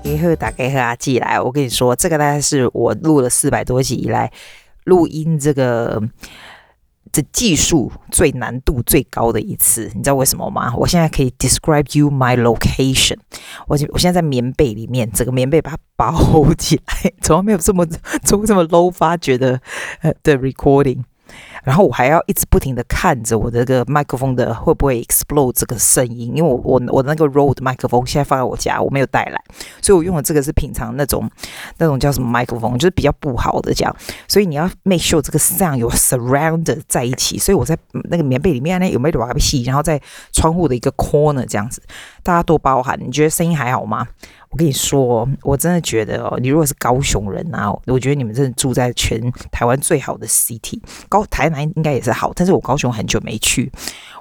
家好，大家好，阿季来。我跟你说，这个大概是我录了四百多集以来录音这个这技术最难度最高的一次。你知道为什么吗？我现在可以 describe you my location。我我现在在棉被里面，整个棉被把它包起来，从来没有这么从这么 low 发觉的呃的 recording。然后我还要一直不停的看着我这个麦克风的会不会 explode 这个声音，因为我我我那个 road 麦克风现在放在我家，我没有带来，所以我用的这个是平常那种那种叫什么麦克风，就是比较不好的这样，所以你要 make sure 这个 sound 有 surround 在一起，所以我在那个棉被里面呢有没有把它吸，然后在窗户的一个 corner 这样子，大家多包涵，你觉得声音还好吗？我跟你说，我真的觉得哦，你如果是高雄人啊，我觉得你们真的住在全台湾最好的 city。高台南应该也是好，但是我高雄很久没去，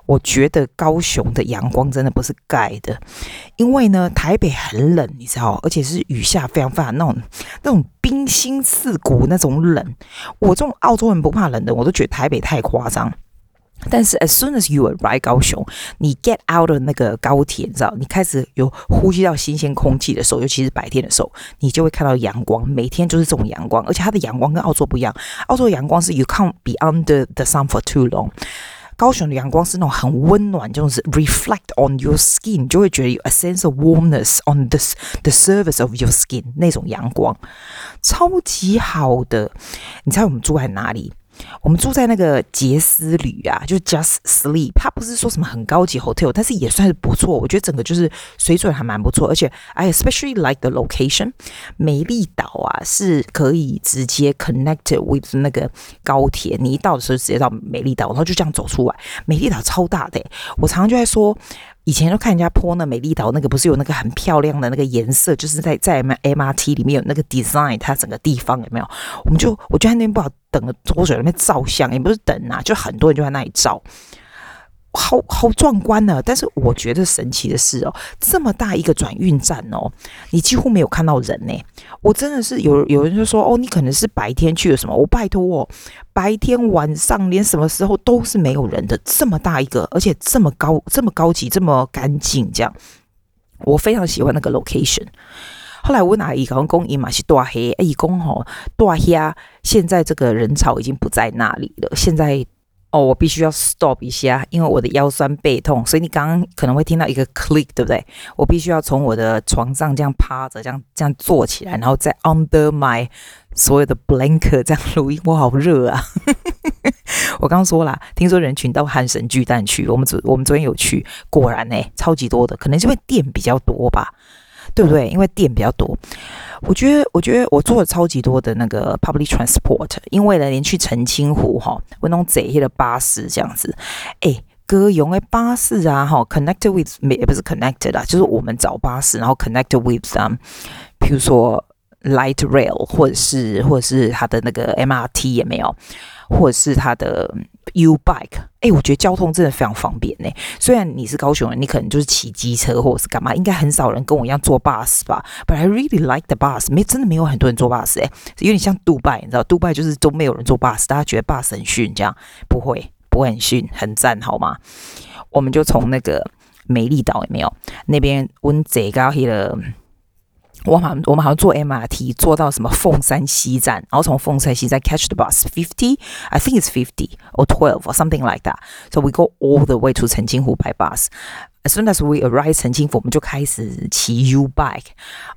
我觉得高雄的阳光真的不是盖的，因为呢，台北很冷，你知道，而且是雨下非常非常那种那种冰心刺骨那种冷。我这种澳洲人不怕冷的，我都觉得台北太夸张。但是，as soon as you arrive 高雄，你 get out of 那个高铁，你知道，你开始有呼吸到新鲜空气的时候，尤其是白天的时候，你就会看到阳光。每天就是这种阳光，而且它的阳光跟澳洲不一样。澳洲的阳光是 you can't be under the sun for too long。高雄的阳光是那种很温暖，就是 reflect on your skin，就会觉得有 a sense of warmness on the the surface of your skin 那种阳光，超级好的。你猜我们住在哪里？我们住在那个杰斯旅啊，就是 Just Sleep，它不是说什么很高级 hotel，但是也算是不错。我觉得整个就是水准还蛮不错，而且 I especially like the location。美丽岛啊是可以直接 connected with 那个高铁，你一到的时候直接到美丽岛，然后就这样走出来。美丽岛超大的，我常常就在说。以前都看人家 po 那美丽岛那个不是有那个很漂亮的那个颜色，就是在在 M M R T 里面有那个 design，它整个地方有没有？我们就我觉得那边不好等了多久，那边照相也不是等啊，就很多人就在那里照。好好壮观呢，但是我觉得神奇的是哦，这么大一个转运站哦，你几乎没有看到人呢。我真的是有有人就说哦，你可能是白天去了什么？我拜托哦，白天晚上连什么时候都是没有人的。这么大一个，而且这么高，这么高级，这么干净，这样我非常喜欢那个 location。后来我问阿姨，讲公姨嘛是大黑，阿姨讲吼大黑，现在这个人潮已经不在那里了，现在。哦，我必须要 stop 一下，因为我的腰酸背痛，所以你刚刚可能会听到一个 click，对不对？我必须要从我的床上这样趴着，这样这样坐起来，然后再 under my 所有的 blanket 这样录音。我好热啊！我刚刚说了，听说人群到汉神巨蛋去，我们昨我们昨天有去，果然呢，超级多的，可能是因为店比较多吧。对不对？因为店比较多，我觉得，我觉得我坐了超级多的那个 public transport，因为呢，连去澄清湖哈，我弄这些的巴士这样子，哎，哥用的巴士啊，哈，connected with 也不是 connected 啊，就是我们找巴士，然后 connected with them，比如说 light rail，或者是或者是它的那个 MRT 也没有，或者是它的。U bike，哎、我觉得交通真的非常方便呢。虽然你是高雄人，你可能就是骑机车或者是干嘛，应该很少人跟我一样坐 bus 吧。But I really like the bus，没真的没有很多人坐 bus 哎，有点像杜拜，你知道，杜拜就是都没有人坐 bus，大家觉得 bus 很逊，这样不会不会很逊，很赞，好吗？我们就从那个美丽岛有没有那边温最高去了。我们我们好像坐 MRT 坐到什么凤山西站，然后从凤山西站 catch the bus fifty，I think it's fifty or twelve or something like that. So we go all the way to 澄清湖 by bus. As soon as we arrive 澄清湖，我们就开始骑 U bike。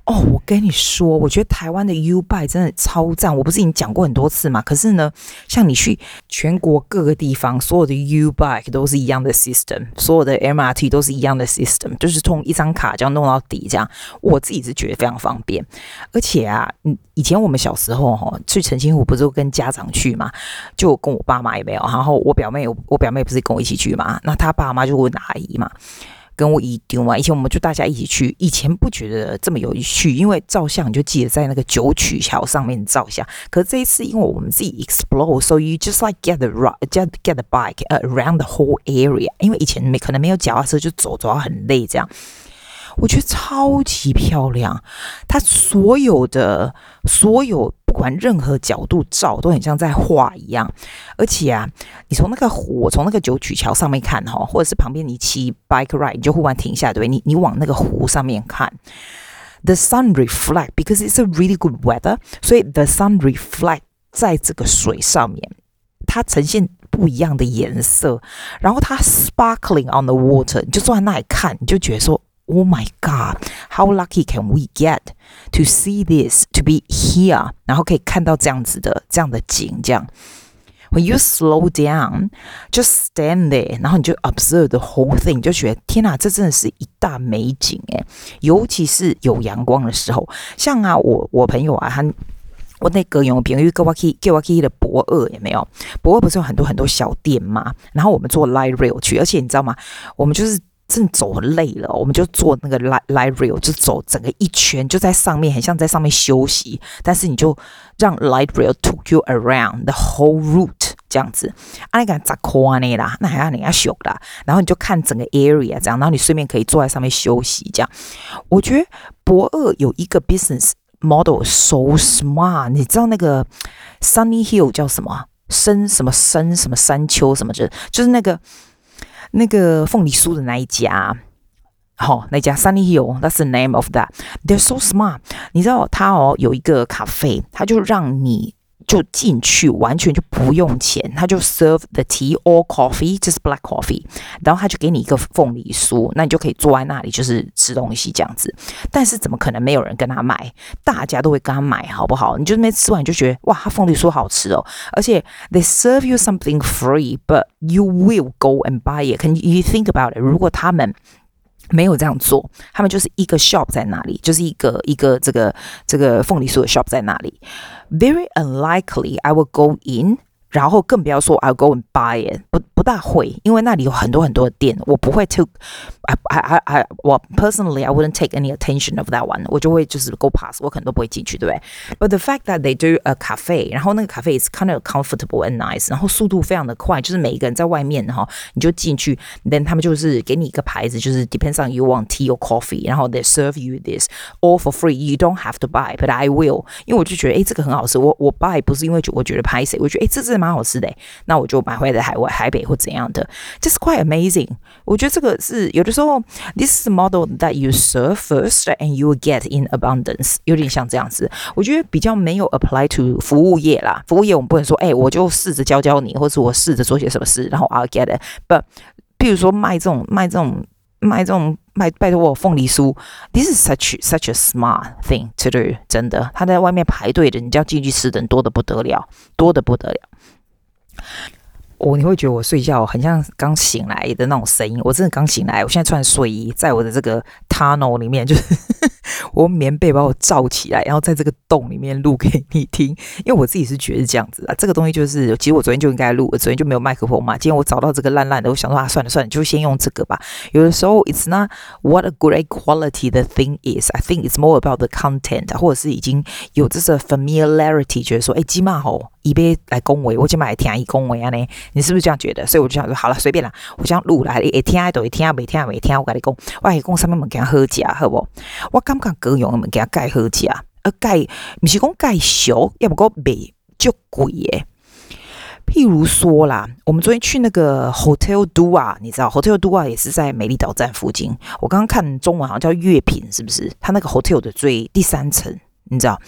哦，我跟你说，我觉得台湾的 U bike 真的超赞。我不是已经讲过很多次嘛？可是呢，像你去全国各个地方，所有的 U bike 都是一样的 system，所有的 MRT 都是一样的 system，就是从一张卡这样弄到底，这样我自己是觉得非常方便。而且啊，嗯，以前我们小时候哈去澄清湖，不是跟家长去嘛，就跟我爸妈也没有，然后我表妹，我表妹不是跟我一起去嘛，那他爸妈就问阿姨嘛。跟我一丢嘛，以前我们就大家一起去，以前不觉得这么有趣，因为照相你就记得在那个九曲桥上面照相。可是这一次，因为我们自己 explore，so you just like get the ride，just get the bike around the whole area。因为以前没可能没有脚踏车，就走走很累这样。我觉得超级漂亮，它所有的所有不管任何角度照都很像在画一样，而且啊，你从那个湖，从那个九曲桥上面看哈，或者是旁边你骑 bike ride，你就忽然停下，对不对？你你往那个湖上面看。The sun reflect because it's a really good weather，所以 the sun reflect 在这个水上面，它呈现不一样的颜色，然后它 sparkling on the water，你就坐在那里看，你就觉得说，Oh my God，how lucky can we get to see this，to be here，然后可以看到这样子的这样的景，这样。When you slow down, just stand there，然后你就 observe the whole thing，就觉得天哪，这真的是一大美景诶，尤其是有阳光的时候，像啊，我我朋友啊，他我那个有朋友跟我去跟我去的博二有没有？博二不是有很多很多小店嘛？然后我们坐 light rail 去，而且你知道吗？我们就是。正走很累了，我们就坐那个 light light rail，就走整个一圈，就在上面，很像在上面休息。但是你就让 light rail took you around the whole route 这样子，啊，你敢咋夸你啦？那还要你要修啦。然后你就看整个 area 这样，然后你顺便可以坐在上面休息这样。我觉得博二有一个 business model so smart，你知道那个 Sunny Hill 叫什么？深什么深什么山丘什么的，就是那个。那个凤梨酥的那一家，好、哦，那家 Sunny Hill，that's the name of that。They're so smart。你知道他哦有一个咖啡，他就让你就进去，完全就不用钱，他就 serve the tea or coffee，just black coffee。然后他就给你一个凤梨酥，那你就可以坐在那里就是吃东西这样子。但是怎么可能没有人跟他买？大家都会跟他买，好不好？你就没吃完你就觉得哇，他凤梨酥好吃哦，而且 they serve you something free，but You will go and buy it. Can you think about it? 如果他们没有这样做，他们就是一个 shop 在那里，就是一个一个这个这个凤梨酥的 shop 在那里。Very unlikely I will go in. 然后更不要说 I'll go and buy it，不大会，因为那里有很多很多的店，我不会 take I I I I 我 personally I wouldn't take any attention of that one，我就会就是 go past，我可能都不会进去，对不对？But the fact that they do a cafe，然后那个 cafe is kind of comfortable and nice，然后速度非常的快，就是每一个人在外面哈，你就进去，then 他们就是给你一个牌子，就是 depends on you want tea or coffee，然后 they serve you this all for free，you don't have to buy，but I will，因为我就觉得诶这个很好吃，我我 buy 不是因为我觉得拍谁，我觉得诶这是蛮好吃的，那我就买回来在海外、台北或 怎样的，just quite amazing。我觉得这个是有的时候，this is the model that you serve first and you will get in abundance，有点像这样子。我觉得比较没有 apply to 服务业啦，服务业我们不能说，哎，我就试着教教你，或者我试着做些什么事，然后 I'll get it。But 譬如说卖这种卖这种卖这种卖，拜托我凤梨酥，this is such such a smart thing to do。真的，他在外面排队的，你就要进去吃的人多得不得了，多得不得了。我、你会觉得我睡觉很像刚醒来的那种声音，我真的刚醒来，我现在穿睡衣，在我的这个 tunnel 里面，就是我棉被把我罩起来，然后在这个洞里面录给你听，因为我自己是觉得是这样子啊，这个东西就是，其实我昨天就应该录，我昨天就没有麦克风嘛，今天我找到这个烂烂的，我想说啊，算了算了，就先用这个吧。有的时候，it's not what a great quality the thing is，I think it's more about the content，或者是已经有这个 familiarity，觉得说，哎，起码吼。一边来恭维，我就买听一恭维啊呢，你是不是这样觉得？所以我就想说，好了，随便啦，我想录来，会听爱都会听，没听没听，我跟你讲，我跟你讲，上面物件好食，好不？我感各样物件盖好食，而盖不是讲盖俗，要不过卖就贵耶。譬如说啦，我们昨天去那个 Hotel Dua，你知道 Hotel Dua 也是在美丽岛站附近。我刚刚看中文好像叫月品，是不是？它那个 hotel 的最第三层。你知道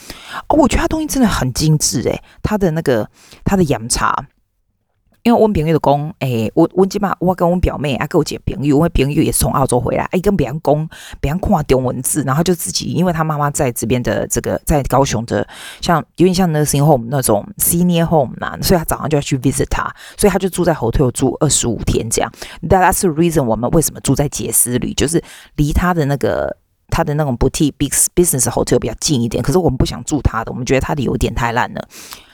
哦？我觉得他东西真的很精致诶，他的那个他的洋茶，因为我朋友的公诶，我我基本上我跟我表妹啊，跟我姐朋友，我朋友也从澳洲回来，哎，跟别人讲别人看中文字，然后就自己，因为他妈妈在这边的这个在高雄的，像有点像 nursing home 那种 senior home 呐，所以他早上就要去 visit 他，所以他就住在 hotel 住二十五天这样。That's the reason 我们为什么住在杰斯旅，就是离他的那个。他的那种 boutique big business hotel 比较近一点，可是我们不想住他的，我们觉得他的有点太烂了，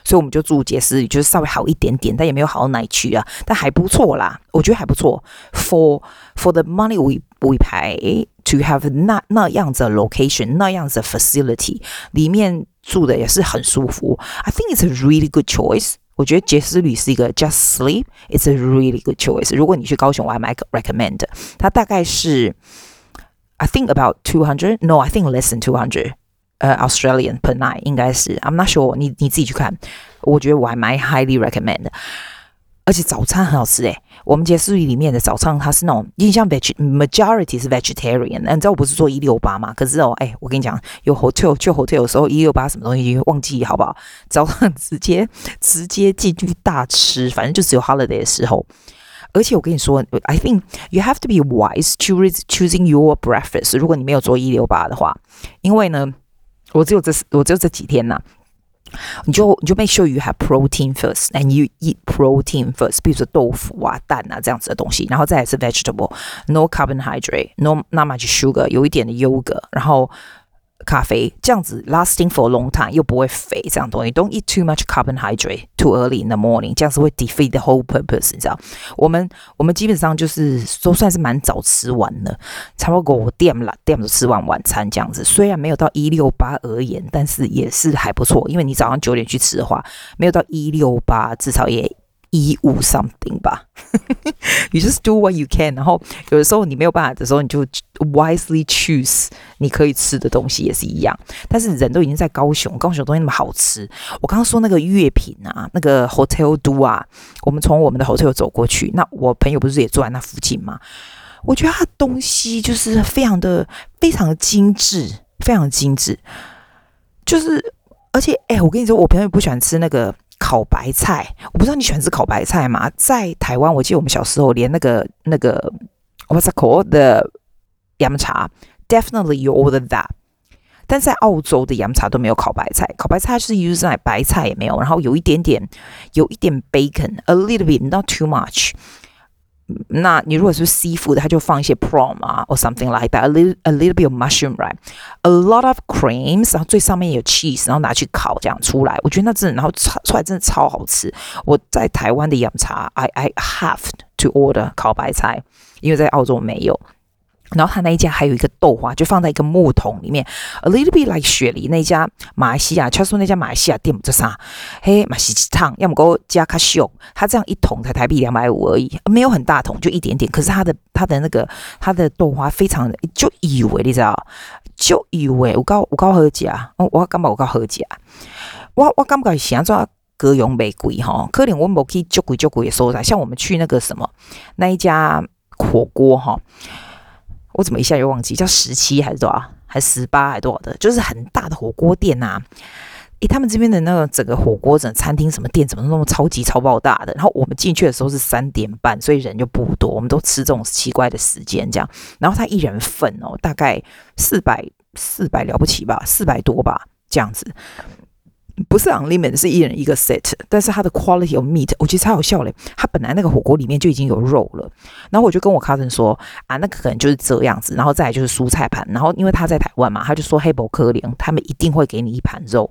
所以我们就住杰斯，就是稍微好一点点，但也没有好到哪里去啊，但还不错啦，我觉得还不错。For for the money we we pay to have 那那样子的 location，那样子的 facility，里面住的也是很舒服。I think it's a really good choice。我觉得杰斯旅是一个 just sleep，it's a really good choice。如果你去高雄，我还蛮 recommend。它大概是。I think about two hundred. No, I think less than two hundred. 呃、uh,，Australian per night 应该是。I'm not sure 你。你自己去看。我觉得我还蛮 highly recommend 的。而且早餐很好吃诶。我们杰斯里里面的早餐，它是那种印象 veg majority 是 vegetarian。你知道我不是做一六八吗？可是哦，哎，我跟你讲，有 hotel 去 hotel 的时候，一六八什么东西忘记好不好？早上直接直接进去大吃，反正就只有 holiday 的时候。而且我跟你说，I think you have to be wise choosing choosing your breakfast。如果你没有做一六八的话，因为呢，我只有这我只有这几天呐。你就你就 make sure you have protein first and you eat protein first，比如说豆腐啊、蛋啊这样子的东西，然后再来是 vegetable，no carbohydrate，no not much sugar，有一点的优格，然后。 咖啡这样子 lasting for a long time 又不会肥，这样东西 don't eat too much carbohydrate too early in the morning，这样子会 defeat the whole purpose，你知道？我们我们基本上就是都算是蛮早吃完了，差不多五点了，点就吃完晚餐这样子。虽然没有到一六八而言，但是也是还不错，因为你早上九点去吃的话，没有到一六八，至少也。一五 something 吧，you just do what you can。然后有的时候你没有办法的时候，你就 wisely choose 你可以吃的东西也是一样。但是人都已经在高雄，高雄东西那么好吃。我刚刚说那个月品啊，那个 Hotel Do 啊，我们从我们的 hotel 走过去，那我朋友不是也住在那附近吗？我觉得它东西就是非常的非常的精致，非常精致。就是而且哎，我跟你说，我朋友不喜欢吃那个。烤白菜，我不知道你喜欢吃烤白菜吗？在台湾，我记得我们小时候连那个那个 what's it called 的洋茶，definitely you order that。但在澳洲的洋茶都没有烤白菜，烤白菜是 use 在白菜也没有，然后有一点点，有一点 bacon，a little bit not too much。那你如果是 seafood，它就放一些 prawn 啊，or something like that，a little a little bit of mushroom，right？A lot of creams，然后最上面有 cheese，然后拿去烤这样出来，我觉得那真的，然后炒出来真的超好吃。我在台湾的饮茶，I I have to order 烤白菜，因为在澳洲没有。然后他那一家还有一个豆花，就放在一个木桶里面，a little bit like 雪梨那家马来西亚，他说那家马来西亚店不是啥，嘿，马来西亚要么给我加卡秀，他这样一桶才台币两百五而已，没有很大桶，就一点点。可是他的他的那个他的豆花非常的，就以为你知道，就以为我高我高和价，我我感觉我高和价，我我感觉现在各用玫瑰哈，可能我们可以就贵就贵的收在，像我们去那个什么那一家火锅哈。我怎么一下又忘记叫十七还是多少，还是十八还是多少的？就是很大的火锅店呐、啊。诶，他们这边的那个整个火锅整餐厅什么店怎么那么超级超爆大的？然后我们进去的时候是三点半，所以人就不多。我们都吃这种奇怪的时间这样。然后他一人份哦，大概四百四百了不起吧，四百多吧这样子。不是 unlimited，是一人一个 set，但是它的 quality of meat，我觉得超好笑嘞。它本来那个火锅里面就已经有肉了，然后我就跟我 cousin 说啊，那个可能就是这样子，然后再来就是蔬菜盘，然后因为他在台湾嘛，他就说黑伯可怜他们一定会给你一盘肉。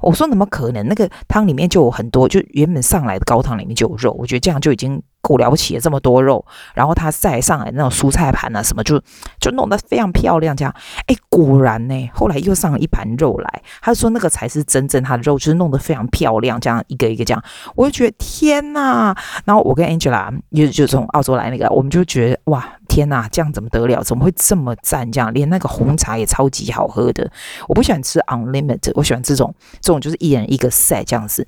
我说怎么可能？那个汤里面就有很多，就原本上来的高汤里面就有肉，我觉得这样就已经。够了不起了，这么多肉，然后他再上来那种蔬菜盘啊，什么就就弄得非常漂亮，这样，哎，果然呢，后来又上了一盘肉来，他说那个才是真正他的肉，就是弄得非常漂亮，这样一个一个这样，我就觉得天呐，然后我跟 Angela 就就从澳洲来那个，我们就觉得哇，天呐，这样怎么得了？怎么会这么赞？这样连那个红茶也超级好喝的。我不喜欢吃 unlimited，我喜欢这种这种就是一人一个菜这样子。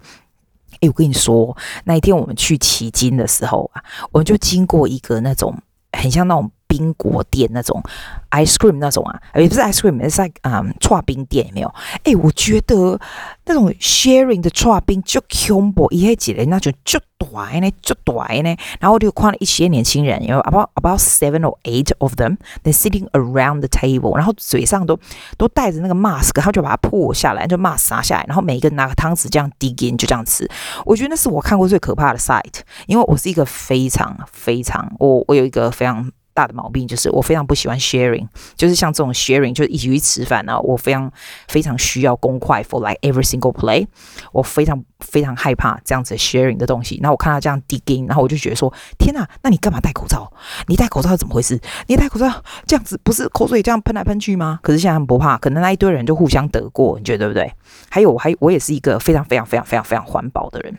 哎，我跟你说，那一天我们去奇经的时候啊，我们就经过一个那种很像那种。冰果店那种 ice cream 那种啊，也不是 ice cream，是在嗯剉冰店有没有？哎，我觉得那种 sharing 的剉冰就恐怖，一黑几嘞，那就就短呢，就短呢。然后我就看了一些年轻人，有 about about seven or eight of them，they sitting around the table，然后嘴上都都戴着那个 mask，他就把它破下来，就 mask 拿下来，然后每一个人拿个汤匙这样 dig in，就这样吃。我觉得那是我看过最可怕的 sight，因为我是一个非常非常，我我有一个非常。大的毛病就是我非常不喜欢 sharing，就是像这种 sharing，就是一起去吃饭呢，我非常非常需要公筷 for like every single play，我非常非常害怕这样子 sharing 的东西。那我看他这样 digging，然后我就觉得说，天哪，那你干嘛戴口罩？你戴口罩是怎么回事？你戴口罩这样子不是口水这样喷来喷去吗？可是现在他们不怕，可能那一堆人就互相得过，你觉得对不对？还有，我还我也是一个非常非常非常非常非常环保的人。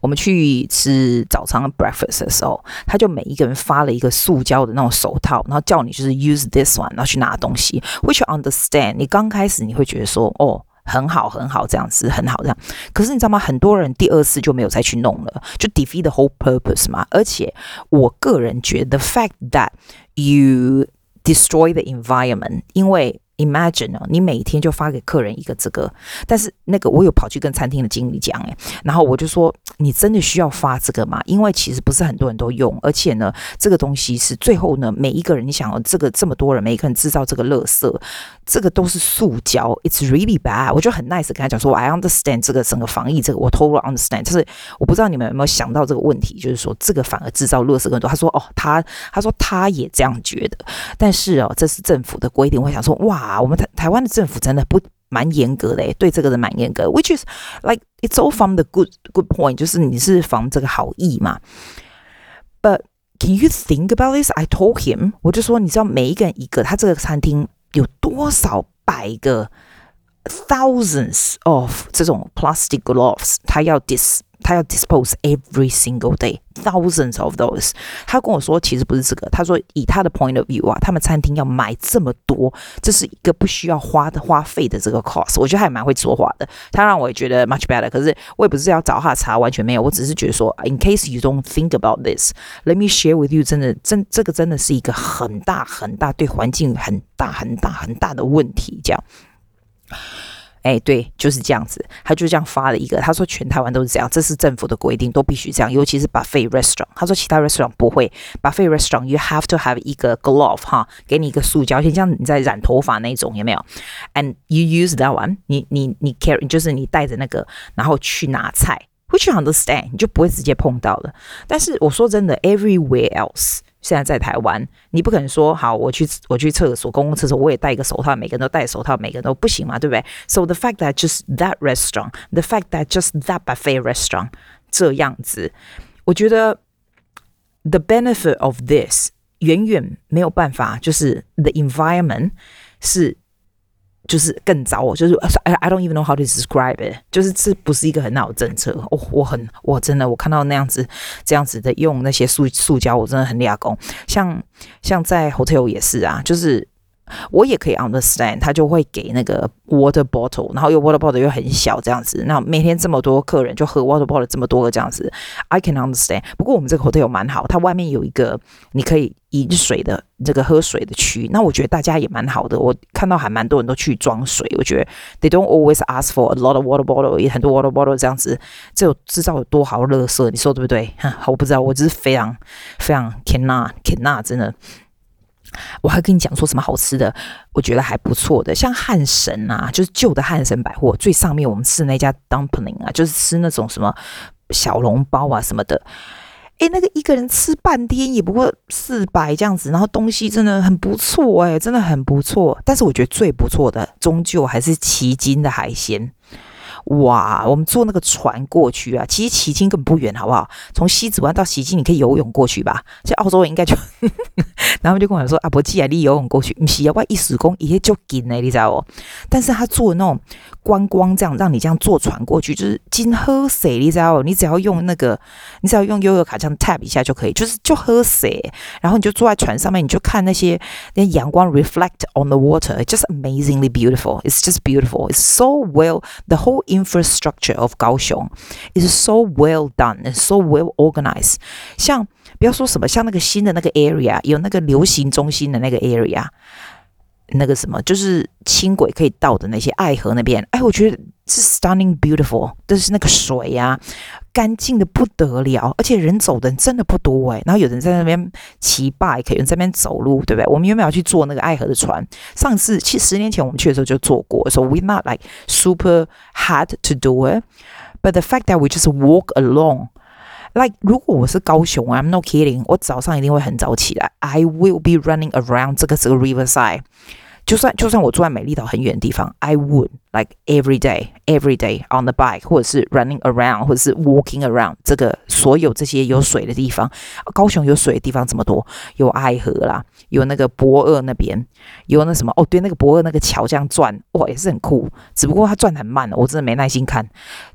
我们去吃早餐 breakfast 的时候，他就每一个人发了一个塑胶的那种手套，然后叫你就是 use this one，然后去拿东西。Which you understand？你刚开始你会觉得说，哦，很好，很好，这样子很好，这样。可是你知道吗？很多人第二次就没有再去弄了，就 defeat the whole purpose 嘛。而且我个人觉得 the fact that you destroy the environment，因为 Imagine 哦，你每天就发给客人一个这个，但是那个我有跑去跟餐厅的经理讲诶，然后我就说，你真的需要发这个吗？因为其实不是很多人都用，而且呢，这个东西是最后呢，每一个人你想哦，这个这么多人，每一个人制造这个垃圾，这个都是塑胶，It's really bad。我就很 nice 跟他讲说，I understand 这个整个防疫这个，我 totally understand。就是我不知道你们有没有想到这个问题，就是说这个反而制造垃圾更多。他说哦，他他说他也这样觉得，但是哦，这是政府的规定。我想说哇。啊，我们台台湾的政府真的不蛮严格的，对这个人蛮严格。Which is like it's all from the good good point，就是你是防这个好意嘛。But can you think about this? I told him，我就说，你知道每一个人一个，他这个餐厅有多少百个 thousands of 这种 plastic gloves，他要 dis。他要 dispose every single day thousands of those。他跟我说，其实不是这个。他说，以他的 point of view 啊，他们餐厅要买这么多，这是一个不需要花的花费的这个 cost。我觉得还蛮会说话的。他让我也觉得 much better。可是我也不是要找他查，完全没有。我只是觉得说，in case you don't think about this，let me share with you。真的，真这个真的是一个很大很大对环境很大很大很大的问题。这样。哎，对，就是这样子，他就这样发了一个，他说全台湾都是这样，这是政府的规定，都必须这样，尤其是 buffet restaurant。他说其他 restaurant 不会，buffet restaurant you have to have 一个 glove 哈，给你一个塑胶，就像你在染头发那种，有没有？And you use that one，你你你 carry，就是你带着那个，然后去拿菜，which you understand，你就不会直接碰到了。但是我说真的，everywhere else。现在在台湾，你不可能说好，我去我去厕所，公共厕所我也戴一个手套，每个人都戴手套，每个人都不行嘛，对不对？So the fact that just that restaurant, the fact that just that buffet restaurant 这样子，我觉得 the benefit of this 远远没有办法，就是 the environment 是。就是更糟，就是 I don't even know how to describe it，就是这不是一个很好的政策。我，我很我真的我看到那样子这样子的用那些塑塑胶，我真的很抓狂。像像在 hotel 也是啊，就是。我也可以 understand，他就会给那个 water bottle，然后又 water bottle 又很小这样子，那每天这么多客人就喝 water bottle 这么多个这样子，I can understand。不过我们这个 hotel 蛮好，它外面有一个你可以饮水的这个喝水的区，那我觉得大家也蛮好的。我看到还蛮多人都去装水，我觉得 they don't always ask for a lot of water bottle，也很多 water bottle 这样子，这有制造有多好垃圾，你说对不对？哼，我不知道，我只是非常非常 cannot cannot 真的。我还跟你讲说什么好吃的，我觉得还不错的，像汉神啊，就是旧的汉神百货最上面我们吃那家 dumpling 啊，就是吃那种什么小笼包啊什么的，诶，那个一个人吃半天也不过四百这样子，然后东西真的很不错诶，真的很不错。但是我觉得最不错的，终究还是旗津的海鲜。哇，我们坐那个船过去啊，其实旗津根本不远，好不好？从西子湾到旗津，你可以游泳过去吧？在澳洲人应该就，然后就跟我说：“啊，不，既然你游泳过去，不是要我一时工也就紧呢，你知道不？”但是他做那种观光，这样让你这样坐船过去，就是金喝水，你知道不？你只要用那个，你只要用悠游卡这样 tap 一下就可以，就是就喝水，然后你就坐在船上面，你就看那些那阳光 reflect on the water，just amazingly beautiful. It's just beautiful. It's so well the whole. Infrastructure of 高雄 is so well done and so well organized。像不要说什么，像那个新的那个 area，有那个流行中心的那个 area， 那个什么就是轻轨可以到的那些爱河那边，哎，我觉得是 stunning beautiful，但是那个水呀、啊，干净的不得了，而且人走的人真的不多哎。然后有人在那边骑 bike，有人在那边走路，对不对？我们有没有去坐那个爱河的船？上次其实十年前我们去的时候就坐过，so we not like super hard to do it，but the fact that we just walk along。Like，如果我是高雄，I'm not kidding，我早上一定会很早起来。I will be running around 这个这个 riverside。就算就算我住在美丽岛很远的地方，I would like every day, every day on the bike，或者是 running around，或者是 walking around 这个所有这些有水的地方。高雄有水的地方这么多，有爱河啦，有那个博二那边，有那什么哦，对，那个博二那个桥这样转，哇，也是很酷。只不过它转很慢，我真的没耐心看。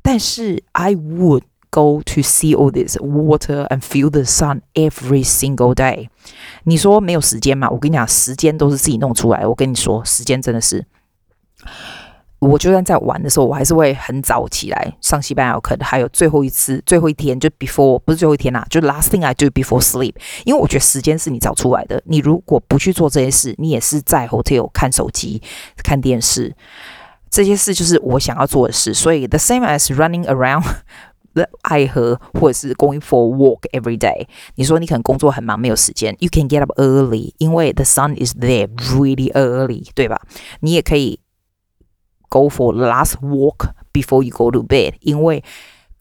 但是 I would。Go to see all this water and feel the sun every single day。你说没有时间吗？我跟你讲，时间都是自己弄出来。我跟你说，时间真的是我就算在玩的时候，我还是会很早起来上西班牙课。还有最后一次，最后一天就 before 不是最后一天啦，就 last thing I do before sleep。因为我觉得时间是你找出来的，你如果不去做这些事，你也是在 hotel 看手机、看电视，这些事就是我想要做的事。所以 the same as running around the 爱河或者是 going for a walk every day。你说你可能工作很忙，没有时间，you can get up early，因为 the sun is there really early，对吧？你也可以。Go for last walk before you go to bed，因为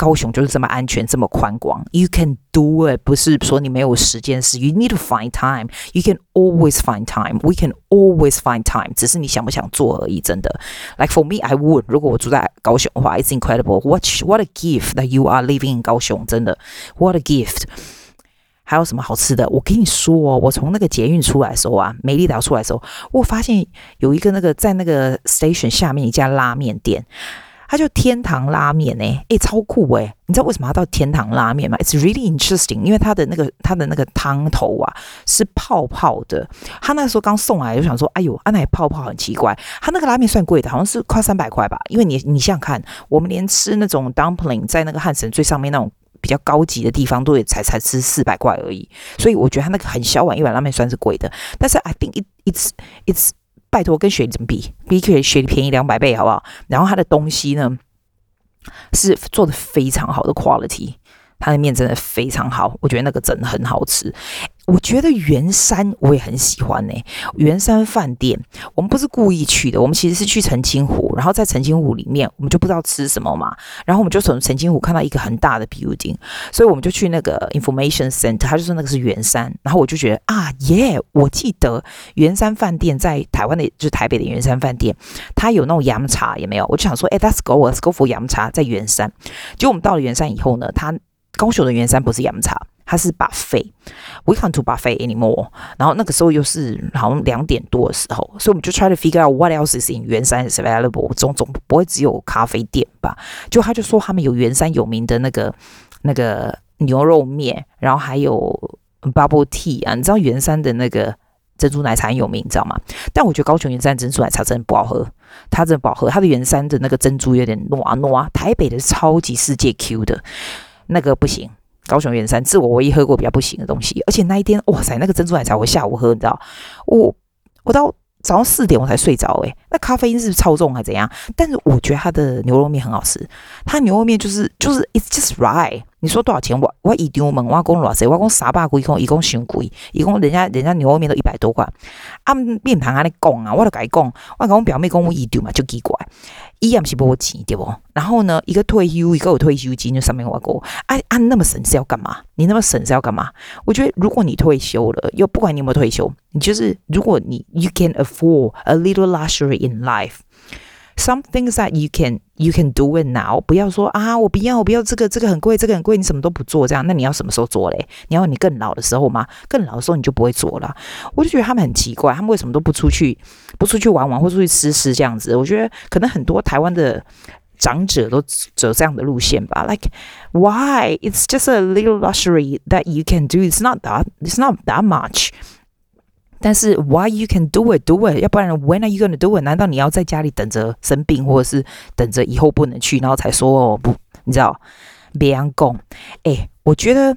高雄就是这么安全，这么宽广。You can do it，不是说你没有时间，是 you need to find time。You can always find time。We can always find time，只是你想不想做而已。真的，like for me，I would。如果我住在高雄的话，It's incredible。What what a gift that you are living in 高雄，真的，what a gift。还有什么好吃的？我跟你说哦，我从那个捷运出来的时候啊，美丽岛出来的时候，我发现有一个那个在那个 station 下面一家拉面店，它叫天堂拉面诶，诶，超酷诶。你知道为什么要到天堂拉面吗？It's really interesting，因为它的那个它的那个汤头啊是泡泡的。他那时候刚送来就想说，哎呦，啊那泡泡很奇怪。他那个拉面算贵的，好像是快三百块吧。因为你你想想看，我们连吃那种 dumpling 在那个汉神最上面那种。比较高级的地方都也才才吃四百块而已，所以我觉得它那个很小碗一碗拉面算是贵的。但是 I think it it's it's 拜托跟雪梨怎么比？比雪雪梨便宜两百倍好不好？然后它的东西呢是做的非常好的 quality，它的面真的非常好，我觉得那个真的很好吃。我觉得圆山我也很喜欢呢、欸。圆山饭店，我们不是故意去的，我们其实是去澄清湖，然后在澄清湖里面，我们就不知道吃什么嘛，然后我们就从澄清湖看到一个很大的 building，所以我们就去那个 information center，他就说那个是圆山，然后我就觉得啊耶，我记得圆山饭店在台湾的，就是台北的圆山饭店，它有那种洋茶也没有，我就想说，哎，let's go，let's go for 洋茶在圆山，结果我们到了圆山以后呢，它高雄的圆山不是洋茶。它是 buffet，we can't do buffet anymore。然后那个时候又是好像两点多的时候，所以我们就 try to figure out what else is in 圆山 is available。总总不会只有咖啡店吧？就他就说他们有圆山有名的那个那个牛肉面，然后还有 bubble tea 啊。你知道圆山的那个珍珠奶茶很有名，你知道吗？但我觉得高雄圆山珍珠奶茶真的不好喝，它真的不好喝。它的圆山的那个珍珠有点糯啊糯啊，台北的超级世界 Q 的那个不行。高雄圆山是我唯一喝过比较不行的东西，而且那一天，哇塞，那个珍珠奶茶我下午喝，你知道，我我到早上四点我才睡着，诶，那咖啡因是超重还是怎样？但是我觉得它的牛肉面很好吃，它牛肉面就是就是 it's just right。你说多少钱？我我一丢问，我讲偌济，我讲三百几，一共伤贵，一共人家人家牛肉面都一百多块，啊面盘安尼讲啊，我就甲伊讲，我讲我表妹讲我一丢嘛就奇怪，伊也毋是无钱对不？然后呢，一个退休，一个有退休金，就上面我讲，啊啊那么省是要干嘛？你那么省是要干嘛？我觉得如果你退休了，又不管你有没有退休，你就是如果你 you can afford a little luxury in life。Some things that you can you can do it now。不要说啊，我不要，我不要这个，这个很贵，这个很贵，你什么都不做这样，那你要什么时候做嘞？你要你更老的时候吗？更老的时候你就不会做了。我就觉得他们很奇怪，他们为什么都不出去，不出去玩玩，或出去吃吃这样子？我觉得可能很多台湾的长者都走这样的路线吧。Like why? It's just a little luxury that you can do. It's not that. It's not that much. 但是，why you can do it, do it？要不然，when are you gonna do it？难道你要在家里等着生病，或者是等着以后不能去，然后才说哦不？你知道？别人讲，哎，我觉得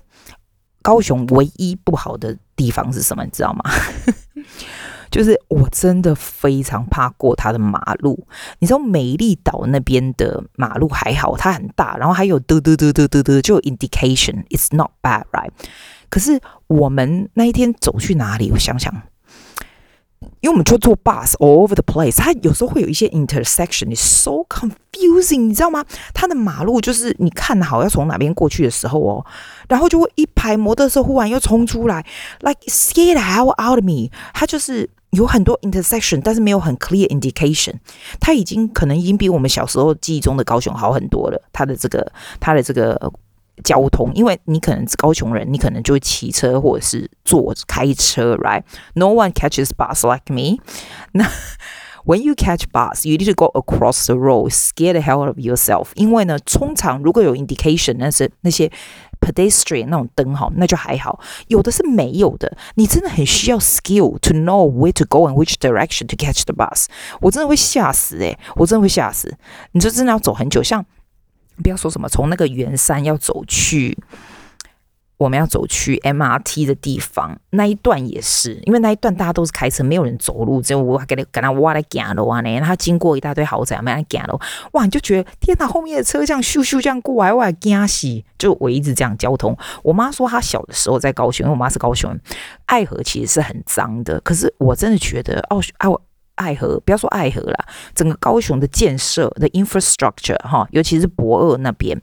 高雄唯一不好的地方是什么？你知道吗？就是我真的非常怕过它的马路。你知道美丽岛那边的马路还好，它很大，然后还有嘟嘟嘟嘟嘟嘟，就有 indication，it's not bad，right？可是我们那一天走去哪里？我想想。因为我们就坐 bus all over the place，它有时候会有一些 intersection，is so confusing，你知道吗？它的马路就是你看好要从哪边过去的时候哦，然后就会一排摩托车忽然又冲出来，like scared the hell out of me。它就是有很多 intersection，但是没有很 clear indication。它已经可能已经比我们小时候记忆中的高雄好很多了。它的这个，它的这个。交通，因为你可能是高雄人，你可能就会骑车或者是坐开车，right？No one catches bus like me。那 when you catch bus, you need to go across the road, scare the hell out of yourself。因为呢，通常如果有 indication，那是那些 pedestrian 那种灯哈，那就还好。有的是没有的，你真的很需要 skill to know where to go and which direction to catch the bus。我真的会吓死诶、欸，我真的会吓死。你就真的要走很久，像 不要说什么从那个圆山要走去。我们要走去 MRT 的地方，那一段也是，因为那一段大家都是开车，没有人走路，只有我给他给他挖来行路啊呢。他经过一大堆豪宅，没人行路，哇，你就觉得天哪，后面的车这样咻咻这样过来，哇，惊死！就我一直这样交通。我妈说她小的时候在高雄，因为我妈是高雄人，爱河其实是很脏的。可是我真的觉得，哦，爱爱河，不要说爱河啦，整个高雄的建设的 infrastructure 哈，尤其是博二那边。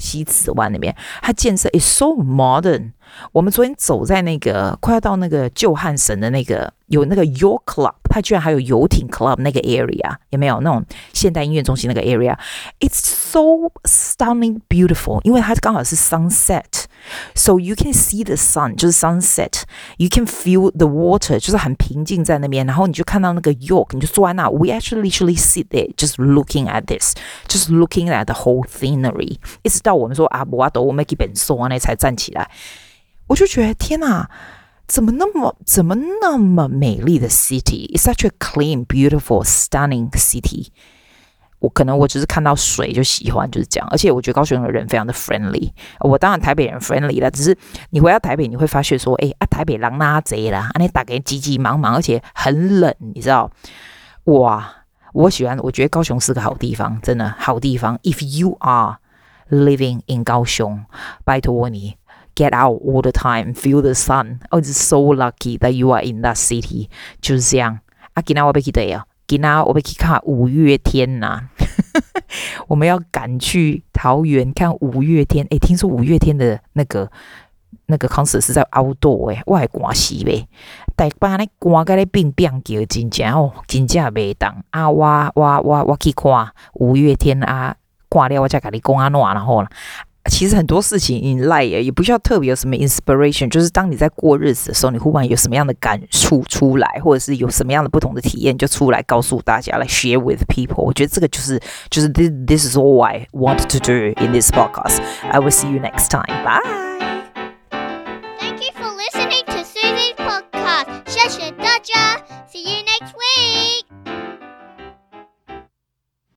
西子湾那边，它建设 is so modern。我们昨天走在那个快要到那个旧汉神的那个。有那个 Yacht Club，它居然还有游艇 Club 那个 area，有没有那种现代音乐中心那个 area？It's so stunning beautiful，因为它刚好是 sunset sunset，so you can see the sun，就是 sunset，you can feel the water，就是很平静在那边，然后你就看到那个 Yacht，你就坐在那，we actually literally sit there，just looking at this，just looking at the whole scenery，一直到我们说啊，我都我们基本说完了才站起来，我就觉得天哪！怎么那么怎么那么美丽的 city？It's such a clean, beautiful, stunning city。 我可能我只是看到水就喜欢，就是这样。而且我觉得高雄的人非常的 friendly。我当然台北人 friendly 了，只是你回到台北，你会发现说，哎啊，台北人哪贼啦，啊你大概急急忙忙，而且很冷，你知道？哇，我喜欢，我觉得高雄是个好地方，真的好地方。If you are living in 高雄，拜托你。Get out all the time, feel the sun. Oh, it's so lucky that you are in that city. 就是这样。啊，今天我要去哪啊？今天我要去看五月天呐、啊。我们要赶去桃园看五月天。诶，听说五月天的那个那个 concert 是在凹多诶，我还赶死呗。大班咧赶个咧变变叫，真正哦，真正袂动。啊，我我我我去看五月天啊，挂了我再甲你讲啊，暖然后啦。其实很多事情 in life 也不需要特别有什么 inspiration，就是当你在过日子的时候，你忽然有什么样的感触出来，或者是有什么样的不同的体验，就出来告诉大家，来 share with people。我觉得这个就是就是 this this is all I want to do in this podcast. I will see you next time. Bye.